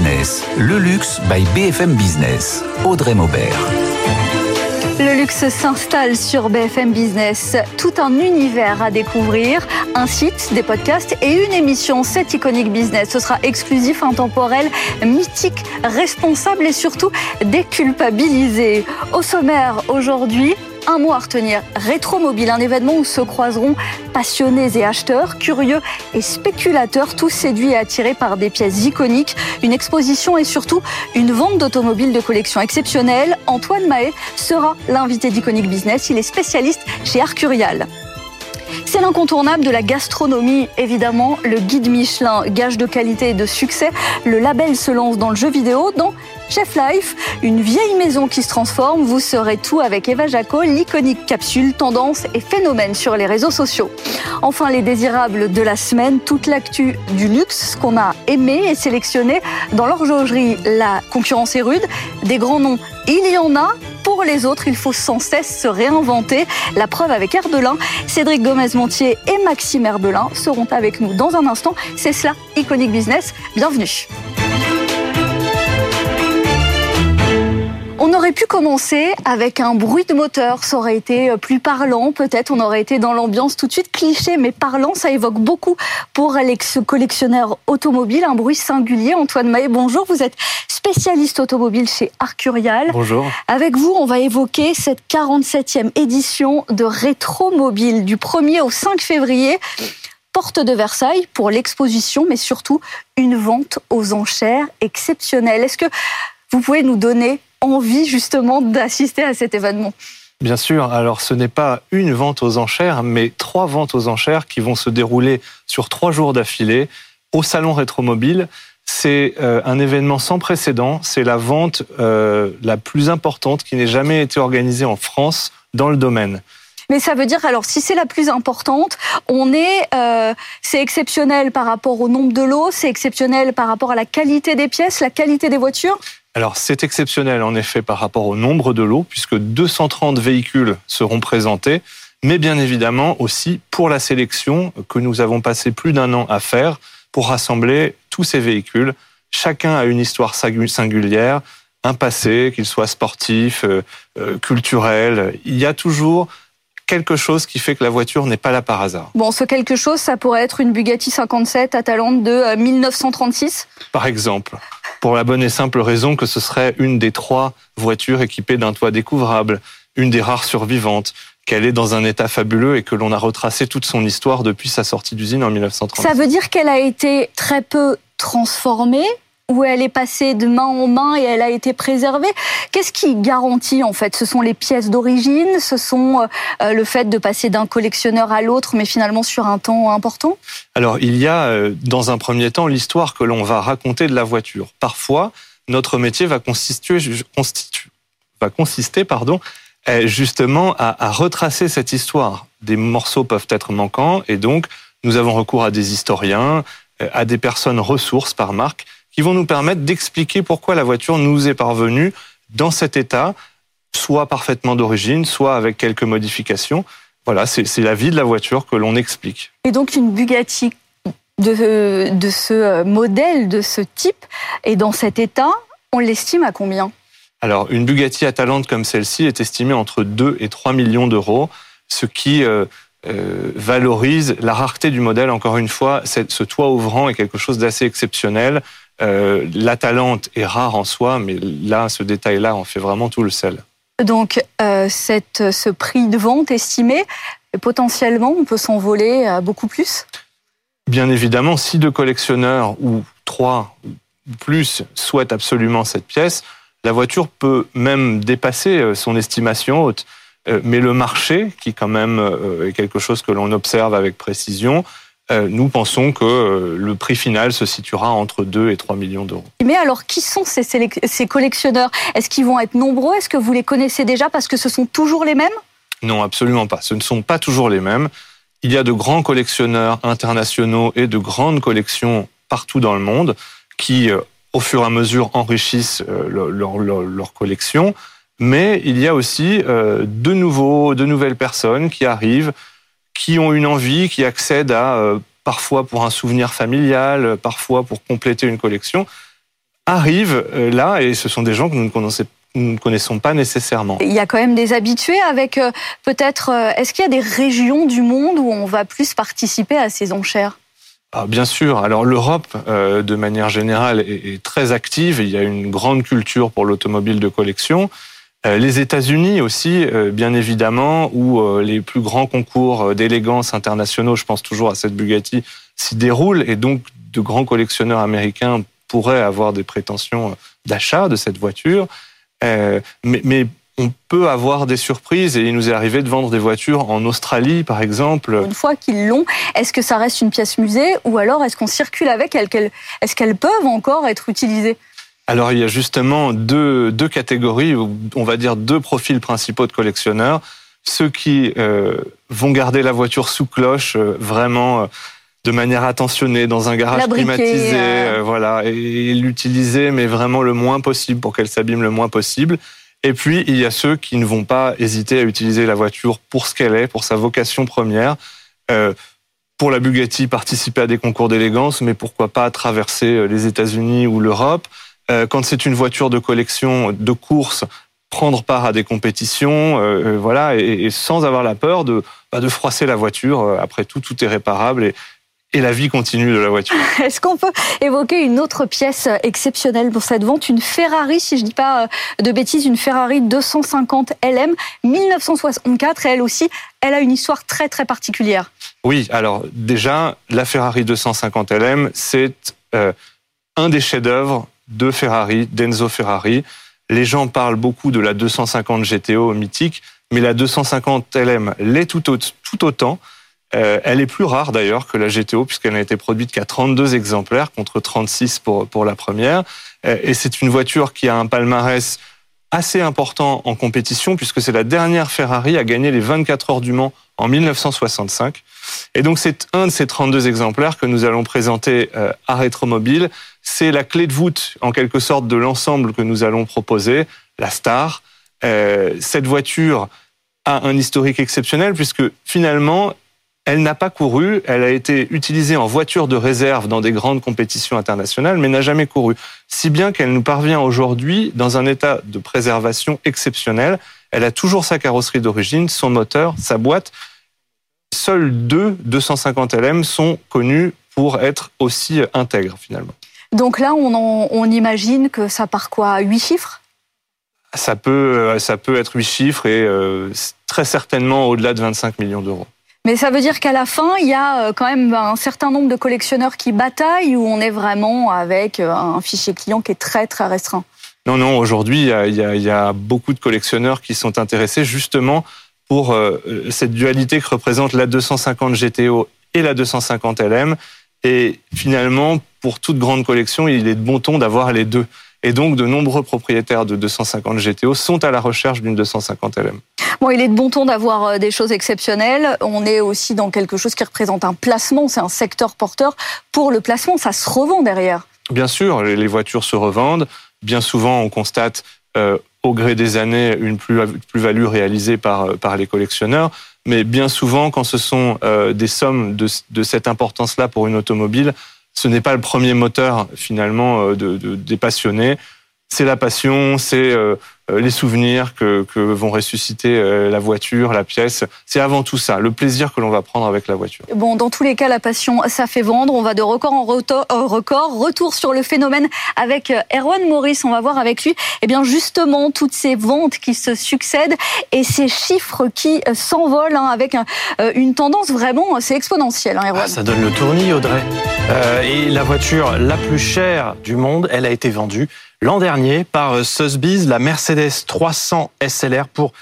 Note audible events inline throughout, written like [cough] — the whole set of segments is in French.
Le luxe by BFM Business. Audrey Maubert. Le luxe s'installe sur BFM Business. Tout un univers à découvrir, un site, des podcasts et une émission. C'est Iconic Business. Ce sera exclusif, intemporel, mythique, responsable et surtout déculpabilisé. Au sommaire aujourd'hui, un mot à retenir, Rétromobile, un événement où se croiseront passionnés et acheteurs, curieux et spéculateurs, tous séduits et attirés par des pièces iconiques, une exposition et surtout une vente d'automobiles de collection exceptionnelle. Antoine Mahé sera l'invité d'Iconic Business, il est spécialiste chez Arcurial. C'est l'incontournable de la gastronomie, évidemment, le guide Michelin, gage de qualité et de succès. Le label se lance dans le jeu vidéo, dans Chef Life, une vieille maison qui se transforme. Vous saurez tout avec Eva Jaco, l'iconique capsule, tendance et phénomène sur les réseaux sociaux. Enfin, les désirables de la semaine, toute l'actu du luxe, ce qu'on a aimé et sélectionné dans l'horlogerie. La concurrence est rude, des grands noms, il y en a. Pour les autres, il faut sans cesse se réinventer. La preuve avec Herbelin, Cédric Gomez-Montier et Maxime Herbelin seront avec nous dans un instant. C'est cela, Iconic Business. Bienvenue. On aurait pu commencer avec un bruit de moteur, ça aurait été euh, plus parlant, peut-être on aurait été dans l'ambiance tout de suite cliché, mais parlant, ça évoque beaucoup pour l'ex-collectionneur automobile, un bruit singulier. Antoine Mahé, bonjour, vous êtes spécialiste automobile chez Arcurial. Bonjour. Avec vous, on va évoquer cette 47e édition de Rétromobile du 1er au 5 février porte de Versailles pour l'exposition, mais surtout une vente aux enchères exceptionnelle. Est-ce que vous pouvez nous donner envie justement d'assister à cet événement Bien sûr, alors ce n'est pas une vente aux enchères, mais trois ventes aux enchères qui vont se dérouler sur trois jours d'affilée au Salon Rétromobile. C'est euh, un événement sans précédent, c'est la vente euh, la plus importante qui n'ait jamais été organisée en France dans le domaine. Mais ça veut dire alors si c'est la plus importante, on est euh, c'est exceptionnel par rapport au nombre de lots, c'est exceptionnel par rapport à la qualité des pièces, la qualité des voitures. Alors c'est exceptionnel en effet par rapport au nombre de lots, puisque 230 véhicules seront présentés, mais bien évidemment aussi pour la sélection que nous avons passé plus d'un an à faire pour rassembler tous ces véhicules. Chacun a une histoire singulière, un passé, qu'il soit sportif, euh, euh, culturel. Il y a toujours quelque chose qui fait que la voiture n'est pas là par hasard. Bon, ce quelque chose, ça pourrait être une Bugatti 57 Atalante de 1936 euh, Par exemple. Pour la bonne et simple raison que ce serait une des trois voitures équipées d'un toit découvrable, une des rares survivantes, qu'elle est dans un état fabuleux et que l'on a retracé toute son histoire depuis sa sortie d'usine en 1930. Ça veut dire qu'elle a été très peu transformée où elle est passée de main en main et elle a été préservée. Qu'est-ce qui garantit en fait? Ce sont les pièces d'origine, ce sont euh, euh, le fait de passer d'un collectionneur à l'autre, mais finalement sur un temps important? Alors il y a euh, dans un premier temps l'histoire que l'on va raconter de la voiture. Parfois, notre métier va constituer, va consister pardon, justement à, à retracer cette histoire. Des morceaux peuvent être manquants et donc nous avons recours à des historiens, à des personnes ressources par marque qui vont nous permettre d'expliquer pourquoi la voiture nous est parvenue dans cet état, soit parfaitement d'origine, soit avec quelques modifications. Voilà, c'est la vie de la voiture que l'on explique. Et donc une Bugatti de, de ce modèle, de ce type, et dans cet état, on l'estime à combien? Alors, une Bugatti Atalante comme celle-ci est estimée entre 2 et 3 millions d'euros, ce qui euh, euh, valorise la rareté du modèle. Encore une fois, ce toit ouvrant est quelque chose d'assez exceptionnel. Euh, la talente est rare en soi, mais là, ce détail-là en fait vraiment tout le sel. Donc, euh, cette, ce prix de vente estimé, potentiellement, on peut s'envoler à beaucoup plus? Bien évidemment, si deux collectionneurs ou trois ou plus souhaitent absolument cette pièce, la voiture peut même dépasser euh, son estimation haute. Mais le marché, qui quand même est quelque chose que l'on observe avec précision, nous pensons que euh, le prix final se situera entre 2 et 3 millions d'euros. Mais alors, qui sont ces, ces collectionneurs? Est-ce qu'ils vont être nombreux? Est-ce que vous les connaissez déjà parce que ce sont toujours les mêmes? Non, absolument pas. Ce ne sont pas toujours les mêmes. Il y a de grands collectionneurs internationaux et de grandes collections partout dans le monde qui, euh, au fur et à mesure, enrichissent leur, leur, leur collection. Mais il y a aussi de, nouveaux, de nouvelles personnes qui arrivent qui ont une envie, qui accèdent à, euh, parfois pour un souvenir familial, parfois pour compléter une collection, arrivent là et ce sont des gens que nous ne connaissons nous ne connaissons pas nécessairement. Il y a quand même des habitués avec peut-être, est-ce qu'il y a des régions du monde où on va plus participer à ces enchères? Ah, bien sûr. Alors l'Europe, euh, de manière générale, est, très active. Il y a une grande culture pour l'automobile de collection. Euh, les États-Unis aussi, euh, bien évidemment, où les plus grands concours d'élégance internationaux, je pense toujours à cette Bugatti, s'y déroulent. Et donc, de grands collectionneurs américains pourraient avoir des prétentions d'achat de cette voiture. mais, mais on peut avoir des surprises et il nous est arrivé de vendre des voitures en Australie, par exemple. Une fois qu'ils l'ont, est-ce que ça reste une pièce musée? Ou alors est-ce qu'on circule avec? Elles Est-ce qu'elles peuvent encore être utilisées? Alors il y a justement deux, deux catégories, on va dire deux profils principaux de collectionneurs. Ceux qui euh, vont garder la voiture sous cloche, euh, vraiment euh, de manière attentionnée, dans un garage climatisé, voilà, et l'utiliser, mais vraiment le moins possible pour qu'elle s'abîme le moins possible. Et puis, il y a ceux qui ne vont pas hésiter à utiliser la voiture pour ce qu'elle est, pour sa vocation première. Euh, pour la Bugatti, participer à des concours d'élégance, mais pourquoi pas traverser les États-Unis ou l'Europe. Euh, quand c'est une voiture de collection, de course, prendre part à des compétitions, euh, voilà, et, et, sans avoir la peur de, bah, de froisser la voiture. Après tout, tout est réparable et, et la vie continue de la voiture. [laughs] Est-ce qu'on peut évoquer une autre pièce exceptionnelle pour cette vente Une Ferrari, si je ne dis pas euh, de bêtises, une Ferrari 250 LM 1964 et elle aussi, elle a une histoire très très particulière. Oui, alors déjà, la Ferrari 250 LM, c'est euh, un des chefs-d'œuvre de Ferrari, d'Enzo Ferrari. Les gens parlent beaucoup de la 250 GTO mythique, mais la 250 LM l'est tout, tout autant. Euh, elle est plus rare d'ailleurs que la GTO puisqu'elle n'a été produite qu'à 32 exemplaires contre 36 pour, pour la première. Euh, et c'est une voiture qui a un palmarès assez important en compétition puisque c'est la dernière Ferrari à gagner les 24 heures du Mans en 1965. Et donc c'est un de ces 32 exemplaires que nous allons présenter euh, à Rétromobile. C'est la clé de voûte en quelque sorte de l'ensemble que nous allons proposer, la Star. cette voiture a un historique exceptionnel puisque finalement elle n'a pas couru, elle a été utilisée en voiture de réserve dans des grandes compétitions internationales, mais n'a jamais couru. Si bien qu'elle nous parvient aujourd'hui dans un état de préservation exceptionnel. Elle a toujours sa carrosserie d'origine, son moteur, sa boîte. Seuls deux 250 LM sont connus pour être aussi intègres finalement. Donc là, on, imagine que ça part quoi Huit chiffres? Ça peut, ça peut être huit chiffres et euh, très certainement au-delà de 25 millions d'euros. Mais ça veut dire qu'à la fin, il y a euh, quand même un certain nombre de collectionneurs qui bataillent ou on est vraiment avec euh, un fichier client qui est très très restreint? Non, non, aujourd'hui, il, y a beaucoup de collectionneurs qui sont intéressés justement pour euh, cette dualité que représente la 250 GTO et la 250 LM. Et finalement, pour toute grande collection, il est de bon ton d'avoir les deux. Et donc, de nombreux propriétaires de 250 GTO sont à la recherche d'une 250 LM. Bon, il est de bon ton d'avoir euh, des choses exceptionnelles. On est aussi dans quelque chose qui représente un placement. C'est un secteur porteur. Pour le placement, ça se revend derrière. Bien sûr, les voitures se revendent. Bien souvent, on constate euh, au gré des années une plus-value réalisée par, euh, par les collectionneurs. Mais bien souvent, quand ce sont des sommes de, de cette importance-là pour une automobile, ce n'est pas le premier moteur finalement de, de, des passionnés. C'est la passion, c'est euh, les souvenirs que, que vont ressusciter euh, la voiture, la pièce. C'est avant tout ça, le plaisir que l'on va prendre avec la voiture. Bon, dans tous les cas, la passion, ça fait vendre. On va de record en record. Retour sur le phénomène avec euh, Erwan Maurice. On va voir avec lui, eh bien, justement, toutes ces ventes qui se succèdent et ces chiffres qui s'envolent hein, avec une tendance vraiment, c'est exponentiel, hein, Erwan. Ah, ça donne le tournis, Audrey. Euh, et la voiture la plus chère du monde, elle a été vendue l'an dernier par euh, Sotheby's, la Mercedes 300 SLR pour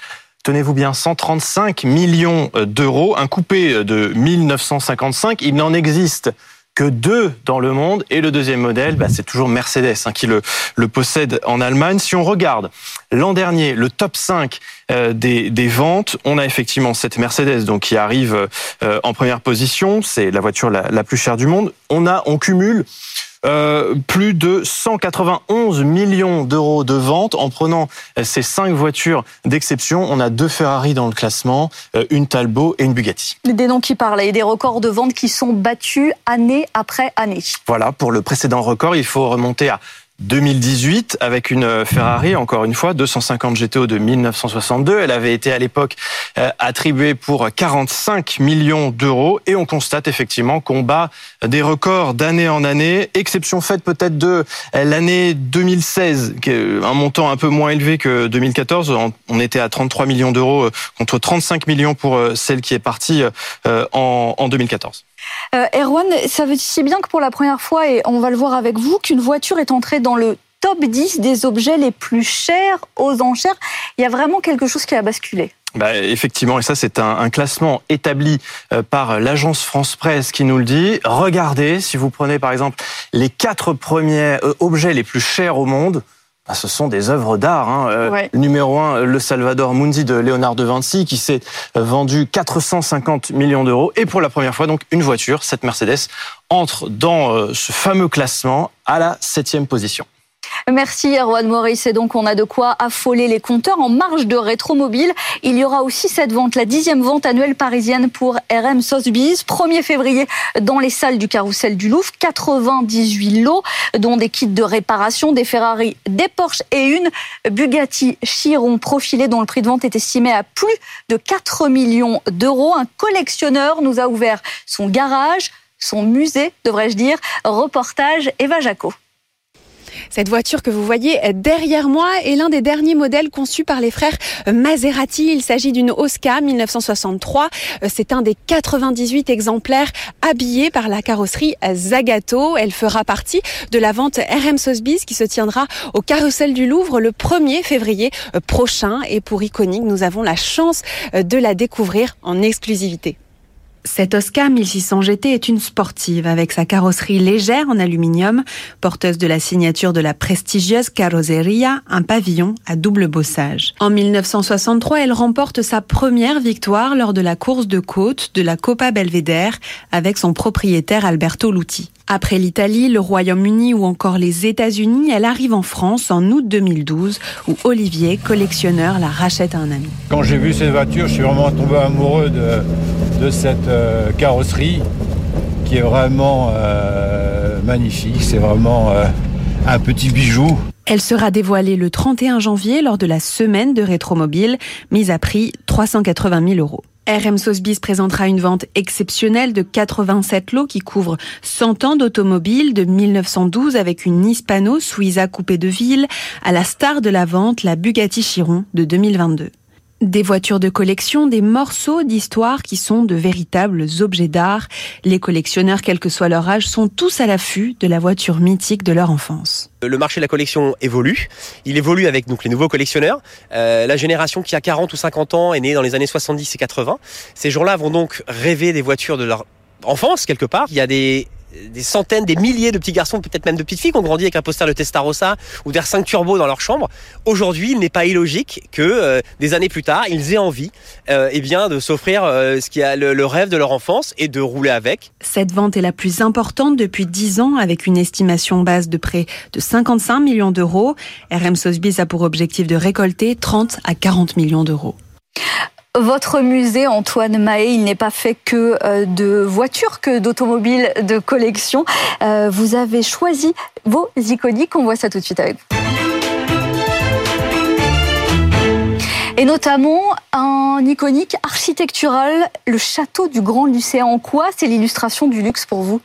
tenez-vous bien, 135 millions euh, d'euros, un coupé euh, de 1955. Il n'en existe que deux dans le monde et le deuxième modèle, bah, c'est toujours Mercedes hein, qui le, possède en Allemagne. Si on regarde l'an dernier le top 5 des, des, ventes, on a effectivement cette Mercedes donc qui arrive en première position, c'est la voiture la, la, plus chère du monde. On a, on cumule euh, plus de 191 millions d'euros de ventes. En prenant ces cinq voitures d'exception, on a deux Ferrari dans le classement, euh, une Talbot et une Bugatti. Des noms qui parlent et des records de ventes qui sont battus année après année. Voilà, pour le précédent record, il faut remonter à 2018 avec une Ferrari, encore une fois, 250 GTO de 1962. Elle avait été à l'époque euh, attribuée pour 45 millions d'euros et on constate effectivement qu'on bat des records d'année en année, exception faite peut-être de l'année 2016, qui est un montant un peu moins élevé que 2014. On était à 33 millions d'euros euh, contre 35 millions pour euh, celle qui est partie en 2014. Euh, Erwan, ça veut si bien que pour la première fois, et on va le voir avec vous, qu'une voiture est entrée dans le top 10 des objets les plus chers aux enchères. Il y a vraiment quelque chose qui a basculé. Bah, effectivement, et ça c'est un, classement établi euh, par l'agence France Presse qui nous le dit. Regardez, si vous prenez par exemple les quatre premiers euh, objets les plus chers au monde, ah, ce sont des œuvres d'art. Hein. Euh, numéro un, le Salvador Mundi de Léonard de Vinci, qui s'est vendu 450 millions d'euros. Et pour la première fois, donc, une voiture, cette Mercedes, entre dans euh, ce fameux classement à la septième position. Merci Erwan Maurice. Et donc on a de quoi affoler les compteurs en marge de Rétromobile. Il y aura aussi cette vente, la dixième vente annuelle parisienne pour RM Sotheby's. 1er février dans les salles du Carrousel du Louvre. 98 lots, dont des kits de réparation, des Ferrari, des Porsche et une Bugatti Chiron profilée dont le prix de vente est estimé à plus de 4 millions d'euros. Un collectionneur nous a ouvert son garage, son musée, devrais-je dire. Reportage Eva Jaco. Cette voiture que vous voyez derrière moi est l'un des derniers modèles conçus par les frères Maserati. Il s'agit d'une Oscar 1963. C'est un des 98 exemplaires habillés par la carrosserie Zagato. Elle fera partie de la vente RM Sotheby's qui se tiendra au Carrousel du Louvre le 1er février prochain. Et pour Iconic, nous avons la chance de la découvrir en exclusivité. Cette Oscar 1600 GT est une sportive avec sa carrosserie légère en aluminium, porteuse de la signature de la prestigieuse Carrozzeria, un pavillon à double bossage. En 1963, elle remporte sa première victoire lors de la course de côte de la Coppa Belvedere avec son propriétaire Alberto Lutti. Après l'Italie, le Royaume-Uni ou encore les États-Unis, elle arrive en France en août 2012 où Olivier, collectionneur, la rachète à un ami. Quand j'ai vu cette voiture, je suis vraiment tombé amoureux de, de cette euh, carrosserie qui est vraiment euh, magnifique. C'est vraiment euh, un petit bijou. Elle sera dévoilée le 31 janvier lors de la semaine de Rétromobile, mise à prix 380 000 euros. RM Sotheby's présentera une vente exceptionnelle de 87 lots qui couvrent 100 ans d'automobile de 1912 avec une Hispano Suiza coupée de ville à la star de la vente, la Bugatti Chiron de 2022. Des voitures de collection, des morceaux d'histoire qui sont de véritables objets d'art. Les collectionneurs, quel que soit leur âge, sont tous à l'affût de la voiture mythique de leur enfance. Le marché de la collection évolue. Il évolue avec donc les nouveaux collectionneurs. Euh, la génération qui a 40 ou 50 ans est née dans les années 70 et 80. Ces gens-là vont donc rêver des voitures de leur enfance quelque part. Il y a des des centaines, des milliers de petits garçons, peut-être même de petites filles qui ont grandi avec un poster de Testarossa ou d'R5 Turbo dans leur chambre. Aujourd'hui, il n'est pas illogique que euh, des années plus tard, ils aient envie euh, eh bien, de s'offrir euh, ce qui a le, rêve de leur enfance et de rouler avec. Cette vente est la plus importante depuis 10 ans avec une estimation base de près de 55 millions d'euros. RM Sotheby's a pour objectif de récolter 30 à 40 millions d'euros. Votre musée, Antoine Mahé, il n'est pas fait que euh, de voitures, que d'automobiles de collection. Euh, vous avez choisi vos iconiques. On voit ça tout de suite avec vous. Et notamment un iconique architectural, le château du Grand Lucéen. En quoi c'est l'illustration du luxe pour vous?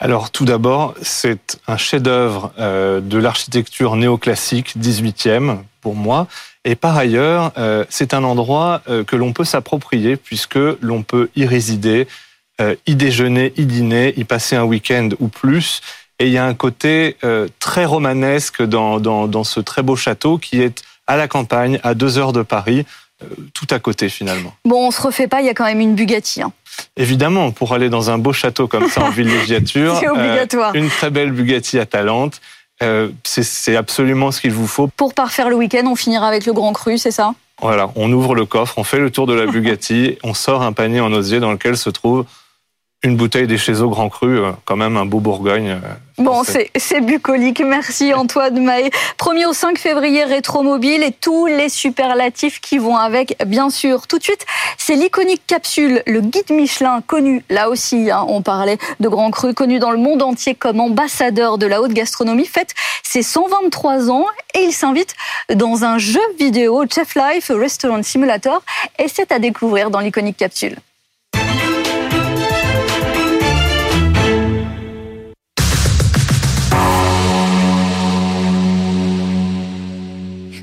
Alors tout d'abord, c'est un chef-d'œuvre euh, de l'architecture néoclassique 18e pour moi. Et par ailleurs, euh, c'est un endroit euh, que l'on peut s'approprier puisque l'on peut y résider, y déjeuner, y dîner, y passer un week-end ou plus. Et il y a un côté très romanesque dans, dans, dans, ce très beau château qui est à la campagne, à deux heures de Paris, tout à côté finalement. Bon, on se refait pas, il y a quand même une Bugatti. Hein. Évidemment, pour aller dans un beau château comme ça en [laughs] villégiature, euh, une très belle Bugatti Atalante, euh, c'est absolument ce qu'il vous faut. Pour parfaire le week-end, on finira avec le Grand Cru, c'est ça? Voilà, on ouvre le coffre, on fait le tour de la Bugatti, on sort un panier en osier dans lequel se trouve une bouteille des chez au Grand Cru, euh, quand même un beau Bourgogne. Euh, bon, c'est bucolique. Merci Antoine Maé. 1er au 5 février, Rétromobile et tous les superlatifs qui vont avec, bien sûr. Tout de suite, c'est l'iconique capsule, le guide Michelin, connu, là aussi, hein, on parlait de Grand Cru, connu dans le monde entier comme ambassadeur de la haute gastronomie, fête ses 123 ans et il s'invite dans un jeu vidéo, Chef Life Restaurant Simulator, et c'est à découvrir dans l'iconique capsule.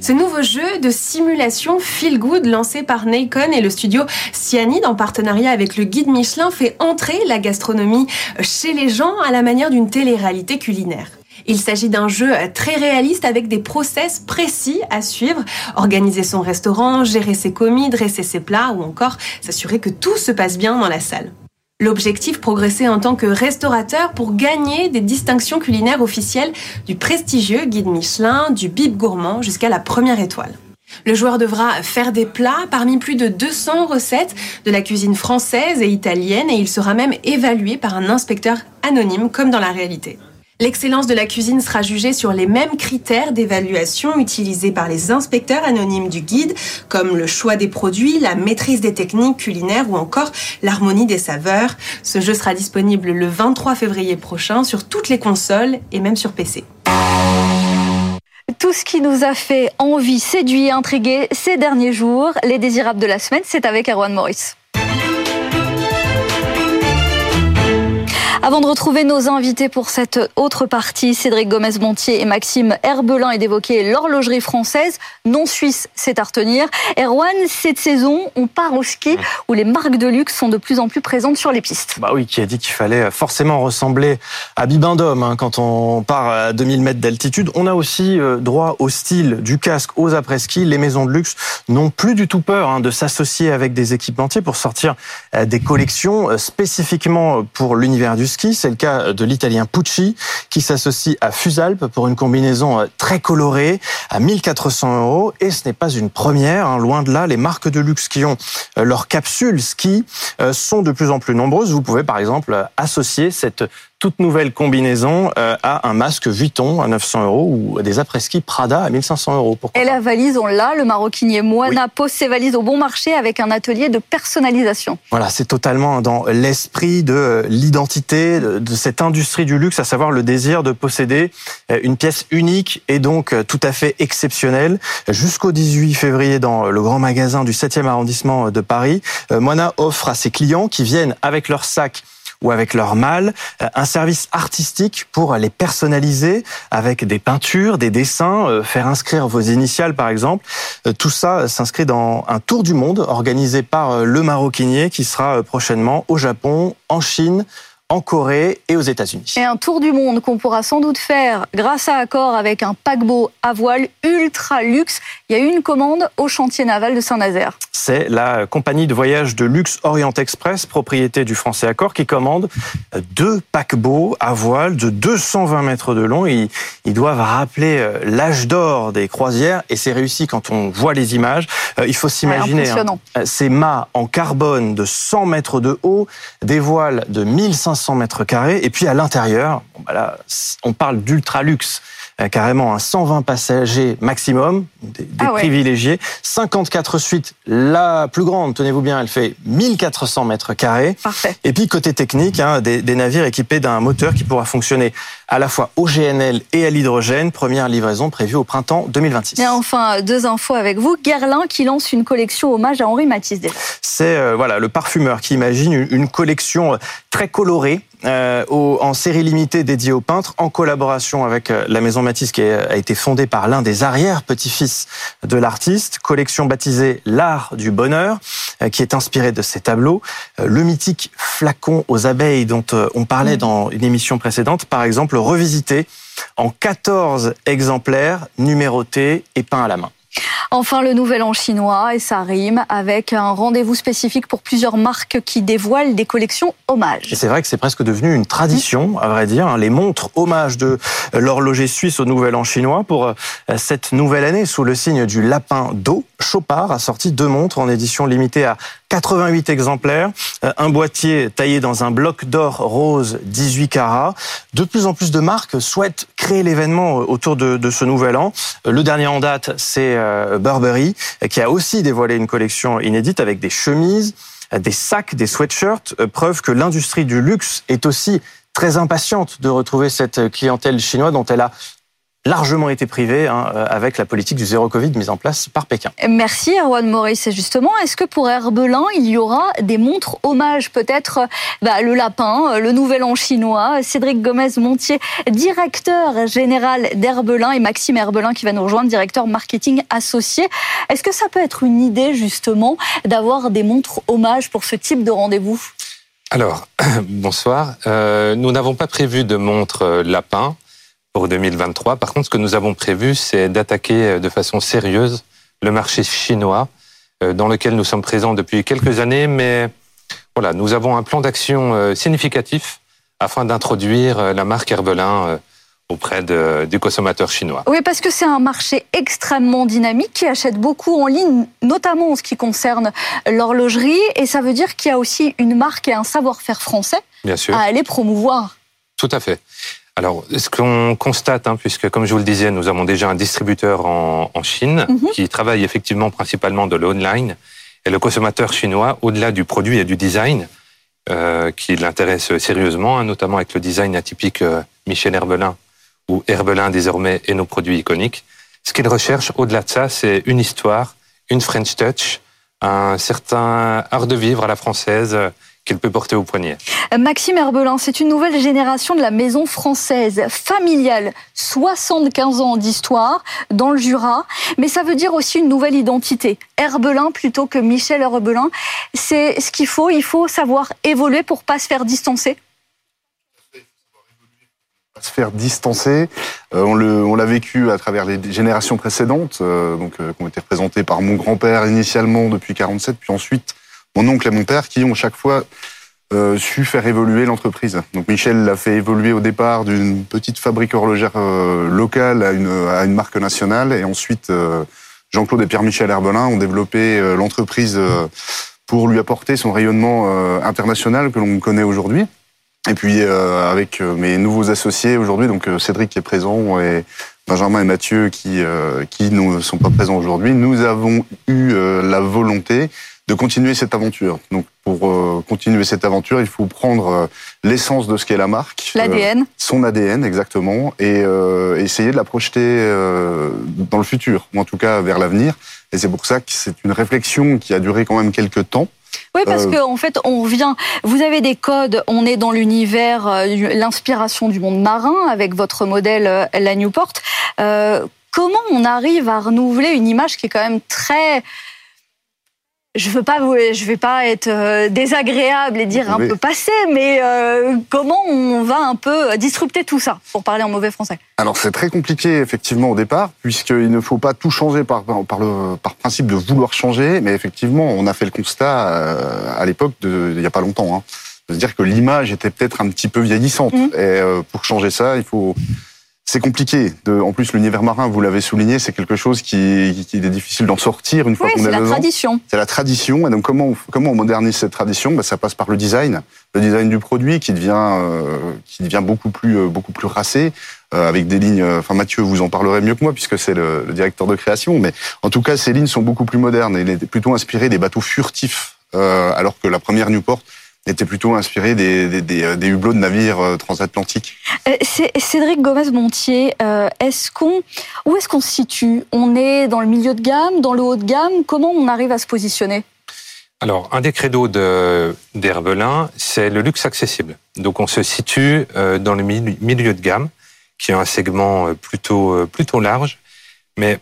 Ce nouveau jeu de simulation Feel Good lancé par Nacon et le studio Cyanide en partenariat avec le guide Michelin fait entrer la gastronomie chez les gens à la manière d'une télé-réalité culinaire. Il s'agit d'un jeu très réaliste avec des process précis à suivre. Organiser son restaurant, gérer ses commis, dresser ses plats ou encore s'assurer que tout se passe bien dans la salle. L'objectif, progresser en tant que restaurateur pour gagner des distinctions culinaires officielles du prestigieux guide Michelin, du bib gourmand jusqu'à la première étoile. Le joueur devra faire des plats parmi plus de 200 recettes de la cuisine française et italienne et il sera même évalué par un inspecteur anonyme comme dans la réalité. L'excellence de la cuisine sera jugée sur les mêmes critères d'évaluation utilisés par les inspecteurs anonymes du guide, comme le choix des produits, la maîtrise des techniques culinaires ou encore l'harmonie des saveurs. Ce jeu sera disponible le 23 février prochain sur toutes les consoles et même sur PC. Tout ce qui nous a fait envie, séduit, intriguer ces derniers jours, les désirables de la semaine, c'est avec Erwan Maurice. Avant de retrouver nos invités pour cette autre partie, Cédric Gomez-Montier et Maxime Herbelin, et d'évoquer l'horlogerie française, non suisse, c'est à retenir. Erwan, cette saison, on part au ski où les marques de luxe sont de plus en plus présentes sur les pistes. Bah oui, qui a dit qu'il fallait forcément ressembler à Bibendum hein, quand on part à 2000 mètres d'altitude. On a aussi euh, droit au style du casque aux après-ski. Les maisons de luxe n'ont plus du tout peur hein, de s'associer avec des équipementiers pour sortir euh, des collections euh, spécifiquement pour l'univers du ski c'est le cas de l'italien Pucci qui s'associe à Fusalp pour une combinaison euh, très colorée à 1400 euros. Et ce n'est pas une première, hein. loin de là. Les marques de luxe qui ont euh, leurs capsules ski euh, sont de plus en plus nombreuses. Vous pouvez par exemple associer cette toute nouvelle combinaison euh, à un masque Vuitton à 900 euros ou des après-ski Prada à 1500 euros. Et la valise, on l'a, le maroquinier Moana pose ses valises au bon marché avec un atelier de personnalisation. Voilà, c'est totalement dans l'esprit de l'identité de cette industrie du luxe, à savoir le désir de posséder euh, une pièce unique et donc euh, tout à fait exceptionnelle. Jusqu'au 18 février dans le grand magasin du 7e arrondissement de Paris, Moana offre à ses clients qui viennent avec leur sac ou avec leur mâle, euh, un service artistique pour les personnaliser avec des peintures, des dessins, euh, faire inscrire vos initiales par exemple. Euh, tout ça s'inscrit dans un tour du monde organisé par le Maroquinier qui sera prochainement au Japon, en Chine, en Corée et aux États-Unis. Et un tour du monde qu'on pourra sans doute faire grâce à accord avec un paquebot à voile ultra luxe. Il y a eu une commande au chantier naval de Saint-Nazaire. C'est la compagnie de voyage de luxe Orient Express, propriété du français Accor, qui commande deux paquebots à voile de 220 mètres de long. Ils, ils doivent rappeler euh, l'âge d'or des croisières et c'est réussi quand on voit les images. Euh, il faut s'imaginer hein, ces mâts en carbone de 100 mètres de haut, des voiles de 1500 500 mètres carrés. Et puis à l'intérieur, bah on parle d'ultra luxe. Euh, carrément un 120 passagers maximum, des, ah privilégiés, 54 suites, la plus grande, tenez-vous bien, elle fait 1400 mètres carrés. Parfait. Et puis côté technique, hein, des, des, navires équipés d'un moteur qui pourra fonctionner à la fois au GNL et à l'hydrogène, première livraison prévue au printemps 2026. Et enfin, deux infos avec vous. Guerlain qui lance une collection hommage à Henri Matisse. C'est euh, voilà le parfumeur qui imagine une, une collection très colorée euh, en série limitée dédiée aux peintres, en collaboration avec euh, la Maison Matisse qui a été fondée par l'un des arrière-petits-fils de l'artiste, collection baptisée L'Art du Bonheur, euh, qui est inspirée de ces tableaux. Le mythique flacon aux abeilles dont on parlait mm. dans une émission précédente, par exemple, revisité en 14 exemplaires numérotés et peints à la main. Enfin, le nouvel an chinois, et ça rime, avec un rendez-vous spécifique pour plusieurs marques qui dévoilent des collections hommages. c'est vrai que c'est presque devenu une tradition, à vrai dire, hein, les montres hommages de l'horloger suisse au nouvel an chinois. Pour euh, cette nouvelle année, sous le signe du lapin d'eau, Chopard a sorti deux montres en édition limitée à 88 exemplaires, euh, un boîtier taillé dans un bloc d'or rose 18 carats. De plus en plus de marques souhaitent créer l'événement autour de, de, ce nouvel an. Le dernier en date, c'est Burberry, qui a aussi dévoilé une collection inédite avec des chemises, des sacs, des sweatshirts, preuve que l'industrie du luxe est aussi très impatiente de retrouver cette clientèle chinoise dont elle a largement été privée hein, euh, avec la politique du zéro Covid mise en place par Pékin. Merci Erwan Maurice. justement, est-ce que pour Herbelin, il y aura des montres hommages Peut-être bah, le lapin, euh, le nouvel an chinois, Cédric Gomez-Montier, directeur général d'Herbelin, et Maxime Herbelin qui va nous rejoindre, directeur marketing associé. Est-ce que ça peut être une idée justement d'avoir des montres hommages pour ce type de rendez-vous? Alors, [clears throat] bonsoir. Euh, nous n'avons pas prévu de montre lapin pour 2023. Par contre, ce que nous avons prévu, c'est d'attaquer euh, de façon sérieuse le marché chinois, euh, dans lequel nous sommes présents depuis quelques années, mais voilà, nous avons un plan d'action euh, significatif afin d'introduire la marque Herbelin auprès de, du consommateur chinois. Oui, parce que c'est un marché extrêmement dynamique qui achète beaucoup en ligne, notamment en ce qui concerne l'horlogerie, et ça veut dire qu'il y a aussi une marque et un savoir-faire français Bien sûr. à aller promouvoir. Tout à fait. Alors, ce qu'on constate, hein, puisque comme je vous le disais, nous avons déjà un distributeur en, en Chine mhm. qui travaille effectivement principalement de l'online, et le consommateur chinois, au-delà du produit et du design, euh, qui l'intéresse sérieusement, hein, notamment avec le design atypique euh, Michel Herbelin ou Herbelin désormais et nos produits iconiques. Ce qu'il recherche, au-delà de ça, c'est une histoire, une French touch, un certain art de vivre à la française qu'il peut porter au poignet. Maxime Herbelin, c'est une nouvelle génération de la maison française, familiale, 75 ans d'histoire dans le Jura, mais ça veut dire aussi une nouvelle identité. Herbelin plutôt que Michel Herbelin, c'est ce qu'il faut, il faut savoir évoluer pour pas se faire distancer se faire distancer. Euh, on l'a vécu à travers les générations précédentes, euh, donc euh, qui ont été représentées par mon grand-père initialement depuis 47, puis ensuite mon oncle et mon père qui ont chaque fois euh, su faire évoluer l'entreprise. Donc Michel l'a fait évoluer au départ d'une petite fabrique horlogère euh, locale à une, à une marque nationale et ensuite euh, Jean-Claude et Pierre-Michel Herbelin ont développé l'entreprise pour lui apporter son rayonnement international que l'on connaît aujourd'hui. Et puis avec mes nouveaux associés aujourd'hui, donc Cédric qui est présent et Benjamin et Mathieu qui qui ne sont pas présents aujourd'hui, nous avons eu la volonté de continuer cette aventure. Donc pour euh, continuer cette aventure, il faut prendre euh, l'essence de ce qu'est la marque, l'ADN, euh, son ADN exactement, et essayer de la projeter dans le futur, ou en tout cas vers l'avenir. Et c'est pour ça que c'est une réflexion qui a duré quand même quelques temps. Oui, parce qu'en en fait, on revient. Vous avez des codes. On est dans l'univers, l'inspiration du monde marin avec votre modèle, la Newport. comment on arrive à renouveler une image qui est quand même très je veux pas, je vais pas être euh, désagréable et dire un peu passé, mais euh, comment on va un peu disrupter tout ça, pour parler en mauvais français? Alors c'est très compliqué effectivement au départ, puisqu'il ne faut pas tout changer par, par, le, par principe de vouloir changer, mais effectivement on a fait le constat euh, à l'époque, il n'y a pas longtemps, hein, de se dire que l'image était peut-être un petit peu vieillissante. Mmh. Et pour changer ça, il faut c'est compliqué. De, en plus, l'univers marin, vous l'avez souligné, c'est quelque chose qui, qui, est difficile d'en sortir une fois qu'on est, la tradition. C'est la tradition. Et donc, comment on, comment on modernise cette tradition? Bah, Ça passe par le design, le design du produit qui devient, euh, qui devient beaucoup plus, euh, beaucoup plus racé, euh, avec des lignes. Enfin, Mathieu vous en parlerez mieux que moi puisque c'est le, le, directeur de création. Mais en tout cas, ces lignes sont beaucoup plus modernes. Et il est plutôt inspiré des bateaux furtifs, alors que la première Newport était plutôt inspiré des, des, euh, des, hublots de navires euh, transatlantiques. Euh, Cédric Gomez-Montier, est-ce qu'on, où est-ce qu'on se situe? On est dans le milieu de gamme, dans le haut de gamme? Comment on arrive à se positionner? Alors, un des credos d'Herbelin, c'est le luxe accessible. Donc, on se situe dans le milieu de gamme, qui est un segment plutôt, plutôt large. Mais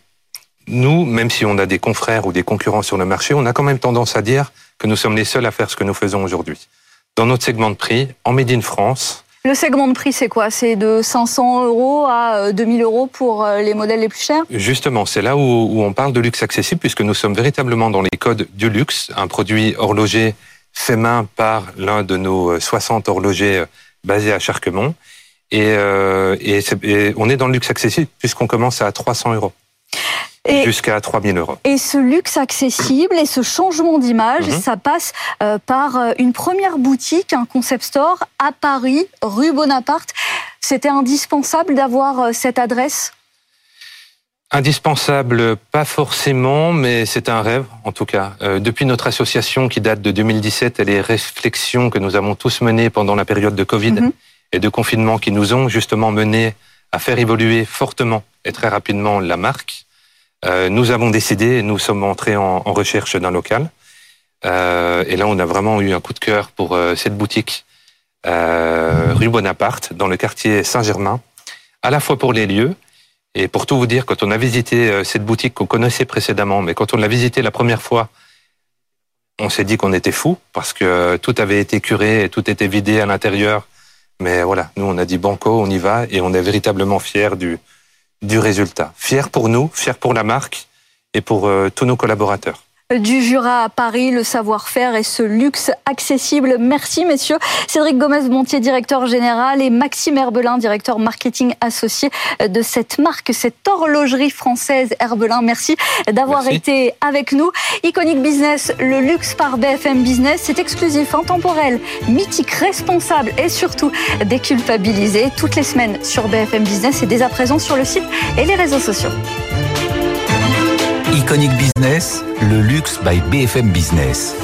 nous, même si on a des confrères ou des concurrents sur le marché, on a quand même tendance à dire que nous sommes les seuls à faire ce que nous faisons aujourd'hui. Dans notre segment de prix, en Made in France. Le segment de prix, c'est quoi? C'est de 500 euros à 2000 euh, euros pour euh, les modèles les plus chers? Justement, c'est là où, on parle de luxe accessible, puisque nous sommes véritablement dans les codes du luxe, un produit horloger fait main par l'un de nos 60 horlogers basés à Charquemont. Et, et, et on est dans le luxe accessible puisqu'on commence à 300 euros. Jusqu'à 3000 euros. Et ce luxe accessible et ce changement d'image, Mhm. ça passe euh, par euh, une première boutique, un concept store à Paris, rue Bonaparte. C'était indispensable d'avoir euh, cette adresse? Indispensable, pas forcément, mais c'est un rêve en tout cas. Euh, depuis notre association qui date de 2017 et les réflexions que nous avons tous menées pendant la période de Covid Mhm. et de confinement qui nous ont justement menés à faire évoluer fortement et très rapidement la marque, euh, nous avons décidé, nous sommes entrés en, recherche d'un local. Euh, et là, on a vraiment eu un coup de cœur pour euh, cette boutique rue Bonaparte, dans le quartier Saint-Germain, à la fois pour les lieux et pour tout vous dire, quand on a visité cette boutique qu'on connaissait précédemment, mais quand on l'a visité la première fois, on s'est dit qu'on était fou parce que tout avait été curé et tout était vidé à l'intérieur. Mais voilà, nous on a dit banco, on y va et on est véritablement fiers du, du résultat. Fiers pour nous, fiers pour la marque et pour euh, tous nos collaborateurs. Du Jura à Paris, le savoir-faire et ce luxe accessible. Merci messieurs. Cédric Gomez-Montier, directeur général, et Maxime Herbelin, directeur marketing associé de cette marque, cette horlogerie française Herbelin. Merci d'avoir été avec nous. Iconic Business, le luxe par BFM Business, c'est exclusif, intemporel, mythique, responsable et surtout déculpabilisé toutes les semaines sur BFM Business et dès à présent sur le site et les réseaux sociaux. Iconic Business, le luxe by BFM Business.